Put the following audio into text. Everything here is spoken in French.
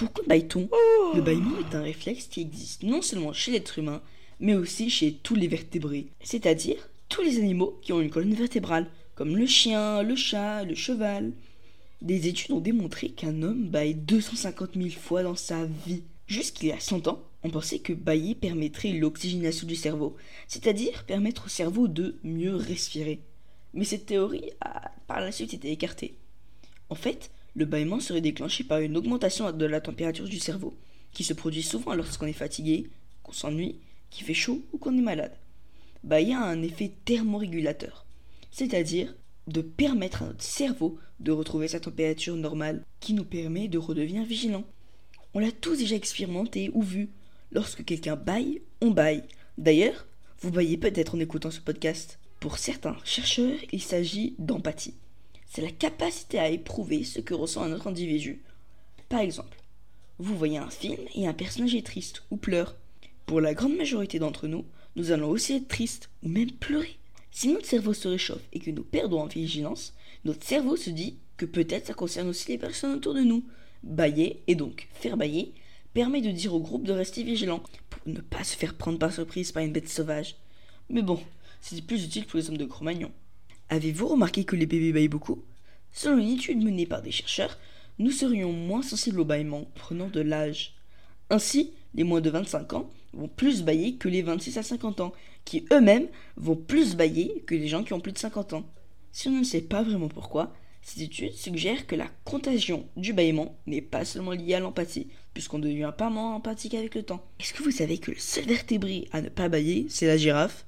Pourquoi baille-t-on Le bâillement est un réflexe qui existe non seulement chez l'être humain, mais aussi chez tous les vertébrés, c'est-à-dire tous les animaux qui ont une colonne vertébrale, comme le chien, le chat, le cheval. Des études ont démontré qu'un homme baille 250 000 fois dans sa vie. Jusqu'il y a 100 ans, on pensait que bailler permettrait l'oxygénation du cerveau, c'est-à-dire permettre au cerveau de mieux respirer. Mais cette théorie a par la suite été écartée. En fait, le bâillement serait déclenché par une augmentation de la température du cerveau, qui se produit souvent lorsqu'on est fatigué, qu'on s'ennuie, qu'il fait chaud ou qu'on est malade. Bailler a un effet thermorégulateur, c'est-à-dire de permettre à notre cerveau de retrouver sa température normale, qui nous permet de redevenir vigilant. On l'a tous déjà expérimenté ou vu. Lorsque quelqu'un baille, on baille. D'ailleurs, vous baillez peut-être en écoutant ce podcast. Pour certains chercheurs, il s'agit d'empathie. C'est la capacité à éprouver ce que ressent un autre individu. Par exemple, vous voyez un film et un personnage est triste ou pleure. Pour la grande majorité d'entre nous, nous allons aussi être tristes ou même pleurer. Si notre cerveau se réchauffe et que nous perdons en vigilance, notre cerveau se dit que peut-être ça concerne aussi les personnes autour de nous. Bailler, et donc faire bailler, permet de dire au groupe de rester vigilant pour ne pas se faire prendre par surprise par une bête sauvage. Mais bon, c'est plus utile pour les hommes de Cro-Magnon. Avez-vous remarqué que les bébés baillent beaucoup? Selon une étude menée par des chercheurs, nous serions moins sensibles au bâillement prenant de l'âge. Ainsi, les moins de 25 ans vont plus bailler que les 26 à 50 ans, qui eux-mêmes vont plus bailler que les gens qui ont plus de 50 ans. Si on ne sait pas vraiment pourquoi, cette étude suggère que la contagion du bâillement n'est pas seulement liée à l'empathie, puisqu'on devient pas moins empathique avec le temps. Est-ce que vous savez que le seul vertébré à ne pas bailler, c'est la girafe?